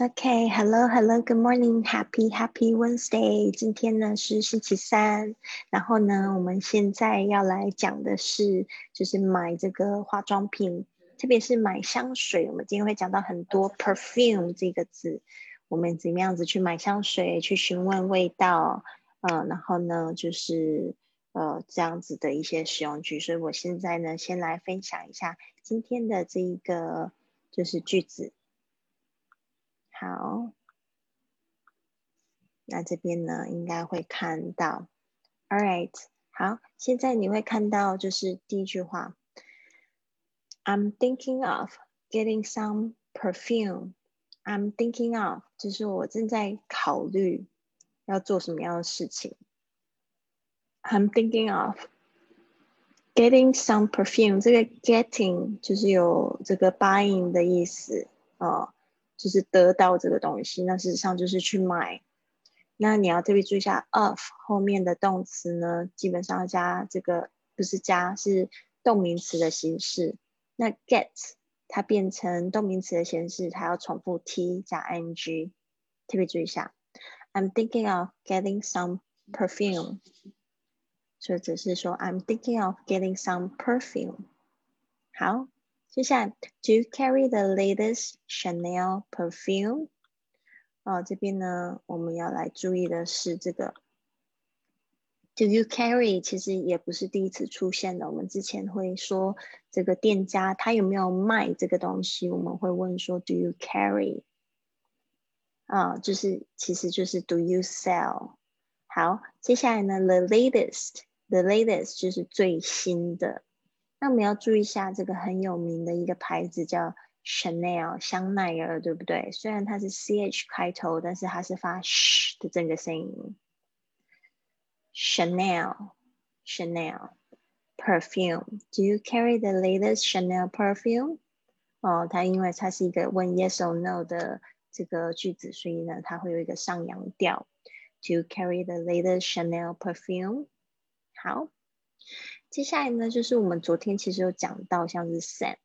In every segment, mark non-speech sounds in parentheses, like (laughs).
OK，Hello，Hello，Good morning，Happy，Happy Wednesday。今天呢是星期三，然后呢，我们现在要来讲的是，就是买这个化妆品，特别是买香水。我们今天会讲到很多 perfume 这个字，我们怎么样子去买香水，去询问味道，嗯，然后呢，就是呃这样子的一些使用句。所以我现在呢，先来分享一下今天的这一个就是句子。好，那这边呢应该会看到，All right，好，现在你会看到就是第一句话，I'm thinking of getting some perfume。I'm thinking of，就是我正在考虑要做什么样的事情。I'm thinking of getting some perfume。这个 getting 就是有这个 buying 的意思哦。就是得到这个东西，那事实上就是去买。那你要特别注意一下，of 后面的动词呢，基本上要加这个，不是加，是动名词的形式。那 get 它变成动名词的形式，它要重复 t 加 ing，特别注意一下。I'm thinking of getting some perfume，所以只是说 I'm thinking of getting some perfume。好。接下来，Do you carry the latest Chanel perfume？哦，这边呢，我们要来注意的是这个，Do you carry？其实也不是第一次出现的。我们之前会说，这个店家他有没有卖这个东西？我们会问说，Do you carry？啊，就是其实就是 Do you sell？好，接下来呢，The latest，The latest 就是最新的。那我们要注意一下这个很有名的一个牌子叫 Chanel 香奈儿，对不对？虽然它是 ch 开头，但是它是发 sh 的这个声音。Chanel Chanel perfume. Do you carry the latest Chanel perfume? 哦，它因为它是一个问 yes or no 的这个句子，所以呢，它会有一个上扬调。Do you carry the latest Chanel perfume? 好。接下来呢，就是我们昨天其实有讲到，像是 scent、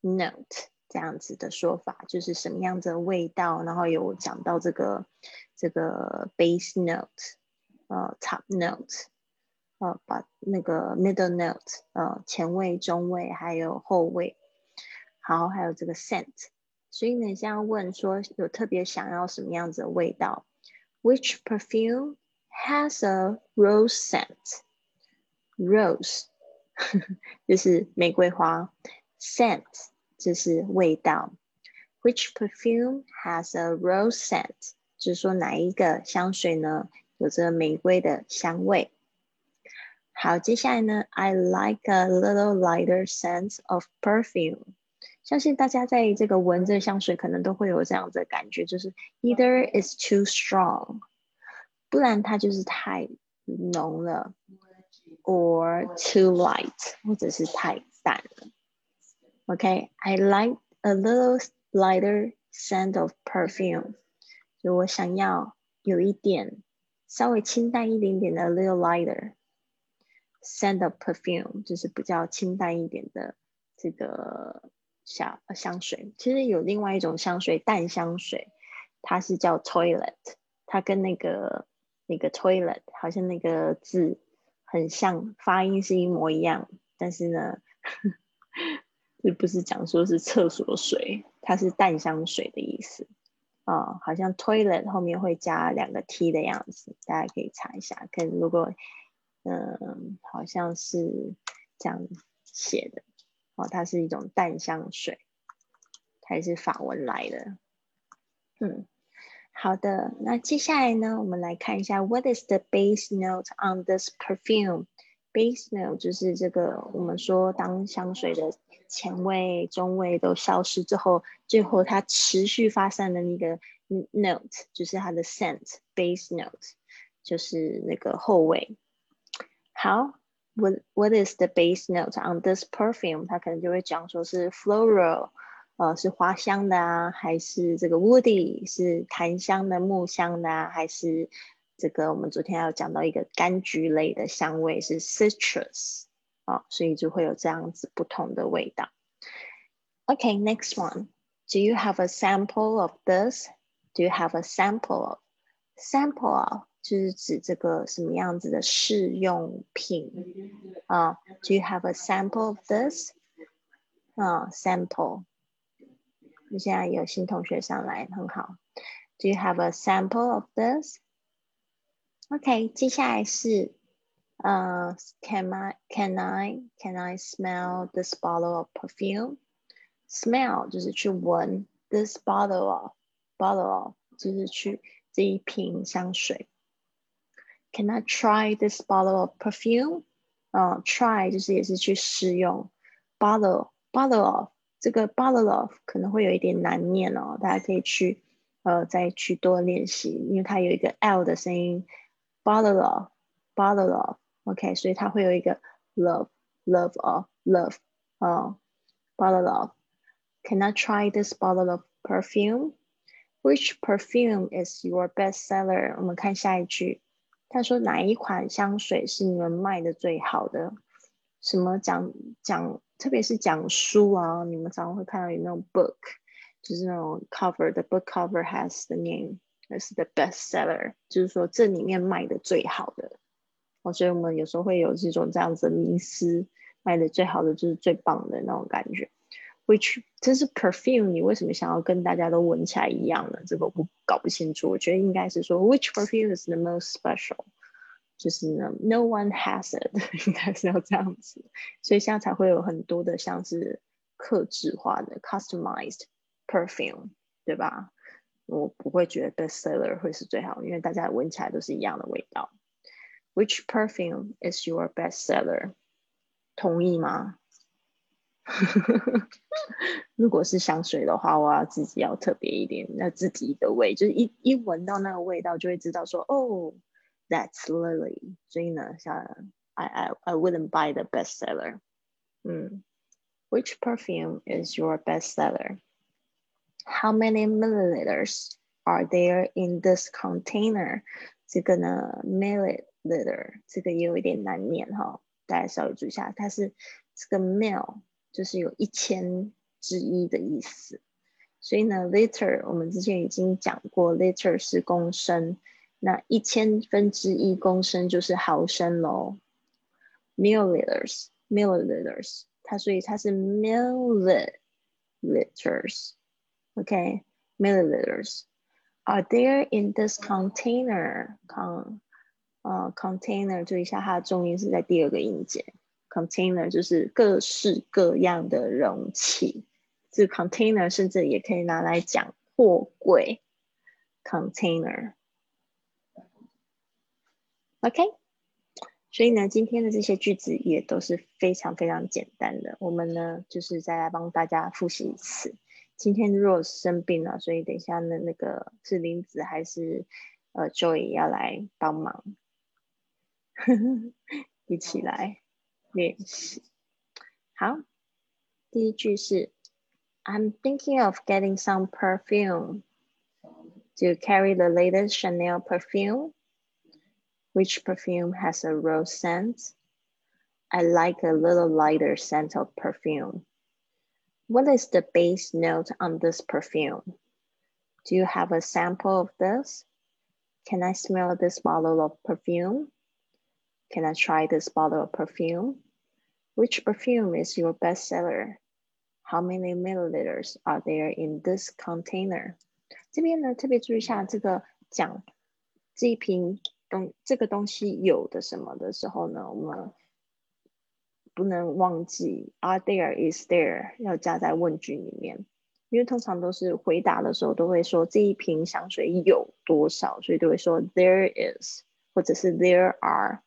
note 这样子的说法，就是什么样子的味道，然后有讲到这个这个 base note，呃，top note，呃，把那个 middle note，呃，前位、中位还有后位，好，还有这个 scent。所以呢，这样问说，有特别想要什么样子的味道？Which perfume has a rose sent Rose 就是玫瑰花，scent 就是味道。Which perfume has a rose scent？就是说哪一个香水呢，有着玫瑰的香味。好，接下来呢，I like a little lighter scent of perfume。相信大家在这个闻这香水，可能都会有这样的感觉，就是 either is too strong，不然它就是太浓了。Or too light，或者是太淡了。OK，I、okay? like a little lighter scent of perfume，就我想要有一点稍微清淡一点点的 little lighter scent of perfume，就是比较清淡一点的这个香香水。其实有另外一种香水，淡香水，它是叫 toilet，它跟那个那个 toilet 好像那个字。很像，发音是一模一样，但是呢，这不是讲说是厕所水，它是淡香水的意思啊，好像 toilet 后面会加两个 t 的样子，大家可以查一下。跟如果嗯，好像是这样写的哦，它是一种淡香水，它是法文来的，嗯。好的，那接下来呢，我们来看一下 What is the base note on this perfume? Base note 就是这个我们说当香水的前味、中味都消失之后，最后它持续发散的那个 note 就是它的 scent base note 就是那个后味。好，What What is the base note on this perfume？它可能就会讲说是 floral。呃，是花香的啊，还是这个 woody 是檀香的、木香的啊，还是这个我们昨天要讲到一个柑橘类的香味是 citrus 啊，所以就会有这样子不同的味道。OK，next one，Do you have a sample of this? Do you have a sample of sample of 就是指这个什么样子的试用品啊？Do you have a sample of this? 啊，sample。你现在有新同学上来，很好。Do you have a sample of this? OK，接下来是呃，Can I can I can I smell this bottle of perfume? Smell 就是去闻，this bottle of bottle of 就是去这一瓶香水。Can I try this bottle of perfume？啊，try 就是也是去试用，bottle bottle of 这个 bottle of 可能会有一点难念哦，大家可以去呃再去多练习，因为它有一个 l 的声音，bottle of bottle of OK，所以它会有一个 love love of love 啊，bottle of。Can I try this bottle of perfume? Which perfume is your best seller? 我们看下一句，他说哪一款香水是你们卖的最好的？什么讲讲，特别是讲书啊，你们常常会看到有那种 book，就是那种 cover，the book cover has the name，那是 the best seller，就是说这里面卖的最好的。哦，所以我们有时候会有这种这样子的迷思，卖的最好的就是最棒的那种感觉。which 这是 perfume，你为什么想要跟大家都闻起来一样呢？这个我搞不清楚。我觉得应该是说 which perfume is the most special，就是呢 no one has it，(laughs) 应该是要这样子。所以现在才会有很多的像是克制化的 customized perfume，对吧？我不会觉得 best seller 会是最好，因为大家闻起来都是一样的味道。Which perfume is your best seller？同意吗？(laughs) 如果是香水的话，我要自己要特别一点，那自己的味，就是一一闻到那个味道，就会知道说，哦 ，That's Lily。所以呢，像 I I I wouldn't buy the bestseller。嗯，Which perfume is your bestseller? How many milliliters are there in this container？这个呢，milliliter 这个也有一点难念哈，大家稍微注意一下，它是这个 mill。就是有一千之一的意思，所以呢，liter 我们之前已经讲过，liter 是公升， 那一千分之一公升就是毫升喽，milliliters，milliliters，它所以它是 milliliters，OK，milliliters。Are there in this container？con 呃 container，注意一下它的重音是在第二个音节。container 就是各式各样的容器，这 container 甚至也可以拿来讲货柜，container。OK，所以呢，今天的这些句子也都是非常非常简单的。我们呢，就是再来帮大家复习一次。今天 Rose 生病了，所以等一下呢，那个是林子还是呃 Joy 要来帮忙，一起来。练习。好，第一句是 I'm thinking of getting some perfume. to carry the latest Chanel perfume? Which perfume has a rose scent? I like a little lighter scent of perfume. What is the base note on this perfume? Do you have a sample of this? Can I smell this bottle of perfume? Can I try this bottle of perfume? Which perfume is your best seller? How many milliliters are there in this container? 这边呢，特别注意一下这个讲这一瓶 东这个东西有的什么的时候呢，我们不能忘记 are there is there 要加在问句里面，因为通常都是回答的时候都会说这一瓶香水有多少，所以都会说 there is 或者是 there are。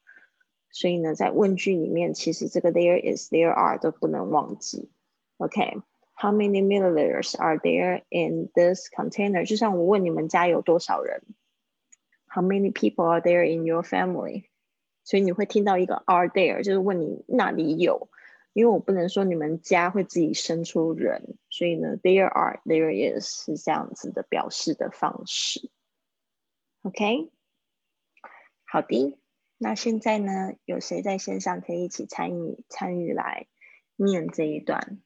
所以呢，在问句里面，其实这个 there is there are 都不能忘记。OK，How many milliliters are there in this container？就像我问你们家有多少人，How many people are there in your family？所以你会听到一个 are there，就是问你那里有，因为我不能说你们家会自己生出人，所以呢，there are there is 是这样子的表示的方式。OK，好的。那现在呢？有谁在线上可以一起参与参与来念这一段？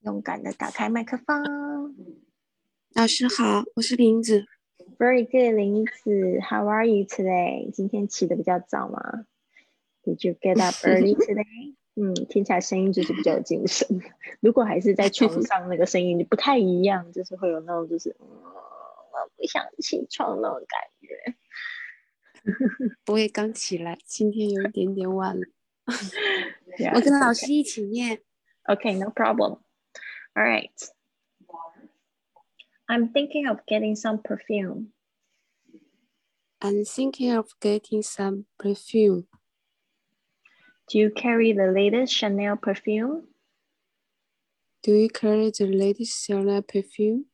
勇敢的打开麦克风。老师好，我是林子。Very good，林子，How are you today？今天起的比较早吗？Did you get up early today？(laughs) 嗯，听起来声音就是比较有精神。如果还是在床上，那个声音就不太一样，就是会有那种就是嗯，我不想起床那种感觉。(laughs) 我也刚起来，今天有一点点晚了。(laughs) 我跟老师一起念。Okay, no problem. All right. I'm thinking of getting some perfume. I'm thinking of getting some perfume. Do you carry the latest Chanel perfume? Do you carry the latest Chanel perfume?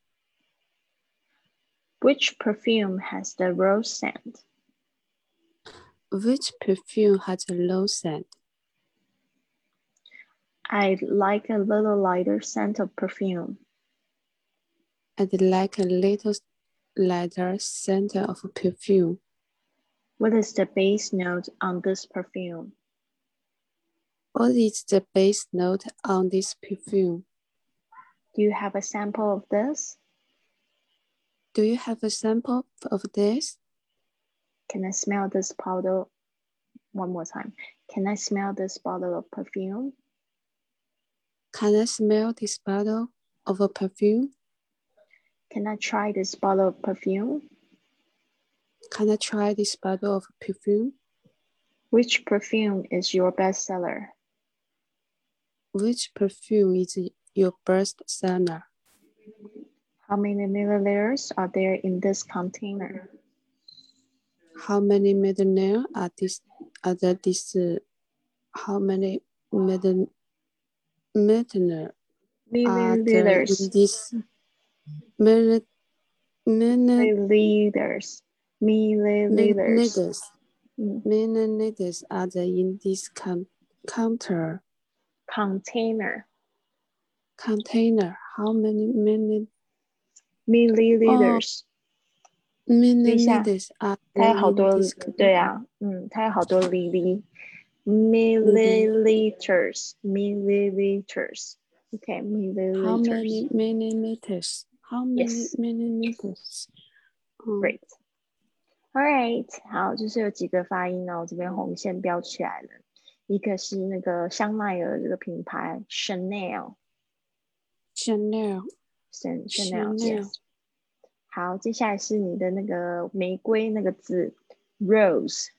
Which perfume has the rose scent? Which perfume has a low scent? I'd like a little lighter scent of perfume. I'd like a little lighter scent of perfume. What is the base note on this perfume? What is the base note on this perfume? Do you have a sample of this? Do you have a sample of this? Can I smell this bottle one more time? Can I smell this bottle of perfume? Can I smell this bottle of a perfume? Can I try this bottle of perfume? Can I try this bottle of perfume? Which perfume is your best seller? Which perfume is your best seller? How many milliliters are there in this container? How many milliliters are this are there this uh, how many milliliters milliliters Milliliters. in this milliliters Milliliters. Milliliters. milliliters Mm. milliliters are there in this com- counter Container. container? How many milli Milliliters. milliliters are 它 there 有好 in 多 this 对啊，嗯，它有好多粒粒milliliters milliliters OK How milliliters many millimeters? 哦，yes，many nukes，great，all right。好，就是有几个发音呢？我这边红线标起来了，一个是那个香奈儿这个品牌 Chanel，Chanel，Chanel，好，接下来是你的那个玫瑰那个字 Rose，Rose。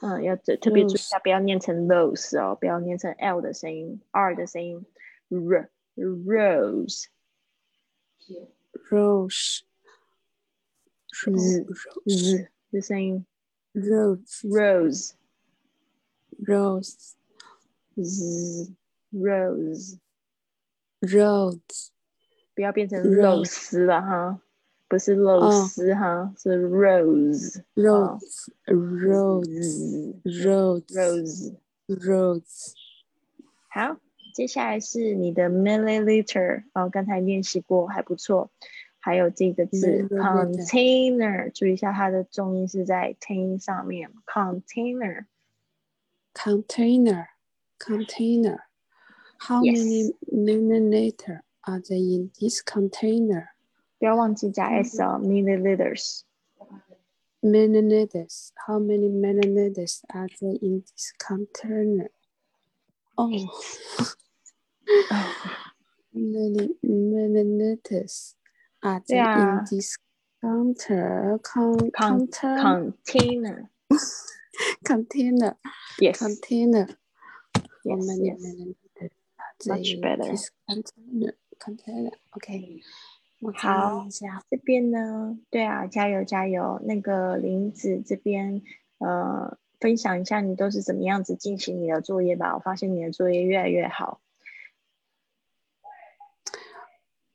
嗯，要特别注意下，不要念成 rose 哦，不要念成 L 的声音，R 的声音，R。Rose rose, z rose, 声音 rose, rose rose, z rose，rose, 不要变成 Rose 肉丝了哈，不是肉哦丝哈，是 rose rose, rose, rose, rose。rose. 好，接下来是你的 milliliter 哦，刚才练习过，还不错。还有这个字 container，注意一下它的重音是在 tin 上面，container。Container, container. How many milliliter are there in this container? 不要忘记加 s 哦，milliliters。milliliters. How many milliliters are there in this container? Oh, milli- milliliters are there Yeah. in this counter con, counter container。container Yes. container? Yes. many Yes. Much better. container? Container. OK. 我好。这边呢，对啊，加油加油！那个林子这边，呃，分享一下你都是怎么样子进行你的作业吧。我发现你的作业越来越好。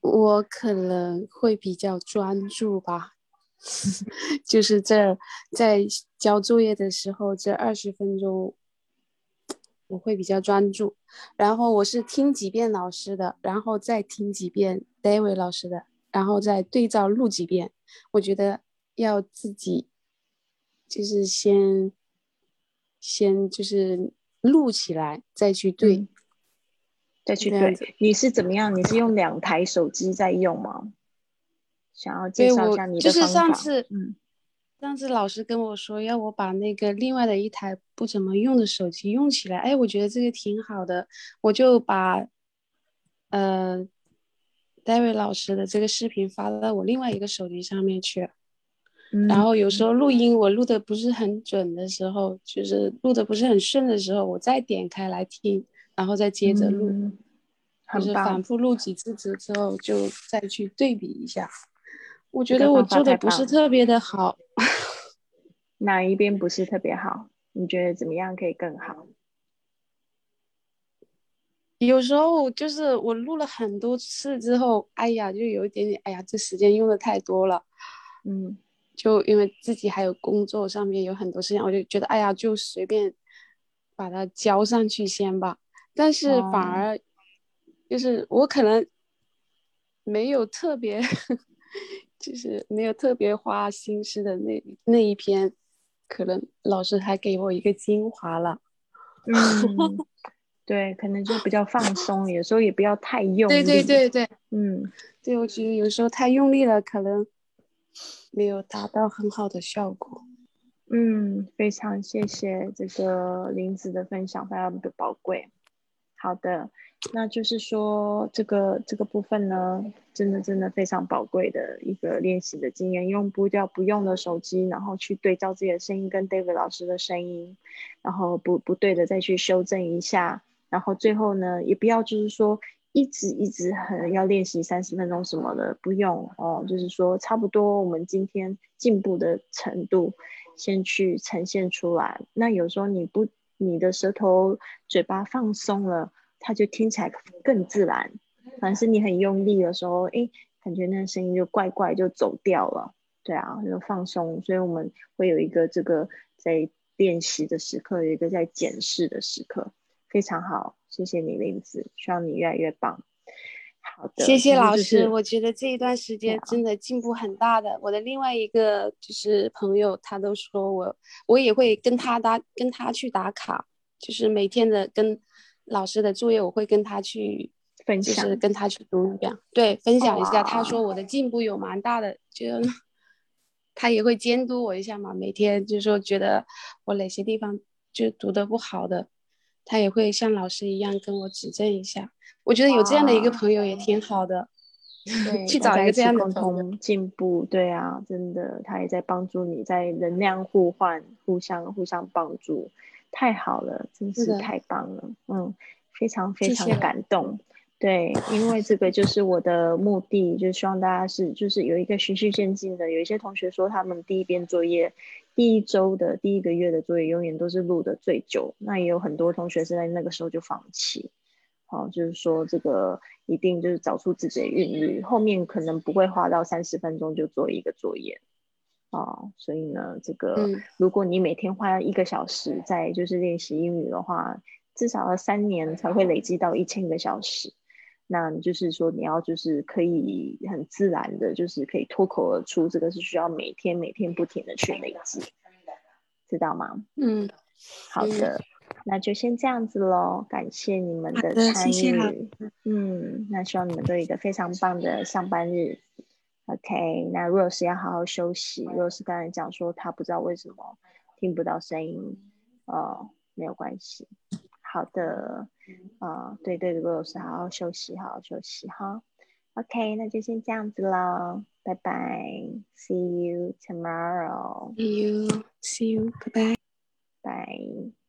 我可能会比较专注吧，(laughs) 就是这在交作业的时候，这二十分钟我会比较专注。然后我是听几遍老师的，然后再听几遍 David 老师的，然后再对照录几遍。我觉得要自己就是先先就是录起来，再去对。嗯再去对。你是怎么样？你是用两台手机在用吗？想要介绍一下你的就是。上次，嗯，上次老师跟我说要我把那个另外的一台不怎么用的手机用起来，哎，我觉得这个挺好的，我就把呃戴维老师的这个视频发到我另外一个手机上面去。嗯然后有时候录音我录的不是很准的时候，就是录的不是很顺的时候，我再点开来听，然后再接着录，嗯就是反复录几次之之后，就再去对比一下。我觉得我做的不是特别的好，(laughs) 哪一边不是特别好？你觉得怎么样可以更好？有时候就是我录了很多次之后，哎呀，就有一点点，哎呀，这时间用的太多了。嗯就因为自己还有工作上面有很多事情，我就觉得哎呀，就随便把它交上去先吧。但是反哦而就是我可能没有特别，(laughs) 就是没有特别花心思的那那一篇，可能老师还给我一个精华了。嗯，对，可能就比较放松，有时候也不要太用力。对对对对嗯，对，我觉得有时候太用力了，可能没有达到很好的效果。嗯，非常谢谢这个林子的分享，非常的宝贵。好的，那就是说这个这个部分呢，真的真的非常宝贵的一个练习的经验，用不掉不用的手机，然后去对照自己的声音跟 David 老师的声音，然后不不对的再去修正一下，然后最后呢，也不要就是说一直一直很要练习三十分钟什么的，不用哦，就是说差不多我们今天进步的程度。先去呈现出来。那有时候你不，你的舌头、嘴巴放松了，它就听起来更自然。反是你很用力的时候，哎，感觉那个声音就怪怪，就走掉了。对啊，就放松。所以我们会有一个这个在练习的时刻，有一个在检视的时刻，非常好。谢谢你，林子，希望你越来越棒。好的，谢谢老师，就是我觉得这一段时间真的进步很大的。我的另外一个就是朋友，他都说我，我也会跟他打，跟他去打卡，就是每天的跟老师的作业，我会跟他去分享就是跟他去读一遍，对，分享一下。他说我的进步有蛮大的，就 (laughs) 他也会监督我一下嘛，每天就说觉得我哪些地方就读的不好的，他也会像老师一样跟我指正一下。我觉得有这样的一个朋友也挺好的，对，(laughs) 去找一个这样的共。同进步，对啊，真的，他也在帮助你，在能量互换，互相互相帮助，太好了，真是太棒了，嗯，非常非常谢谢感动。对，因为这个就是我的目的，就是希望大家是就是有一个循序渐进的。有一些同学说他们第一遍作业，第一周的第一个月的作业永远都是录的最久，那也有很多同学是在那个时候就放弃。好、就是说这个一定就是找出自己的韵律，后面可能不会花到三十分钟就做一个作业。哦，所以呢，这个、嗯如果你每天花一个小时在就是练习英语的话，至少要三年才会累积到一千个小时。那你就是说你要就是可以很自然的，就是可以脱口而出，这个是需要每天每天不停的去累积，知道吗？嗯，好的，那就先这样子喽，感谢你们的的参谢谢老与。嗯，那希望你们都有一个非常棒的上班日。OK，那 Rose 要好好休息。Rose 刚才讲说她不知道为什么听不到声音，哦，没有关系。好的，啊、对对，Rose 好好休息，好好休息哈。OK，那就先这样子喽，拜拜，See you tomorrow，See you, see you, 拜拜。拜。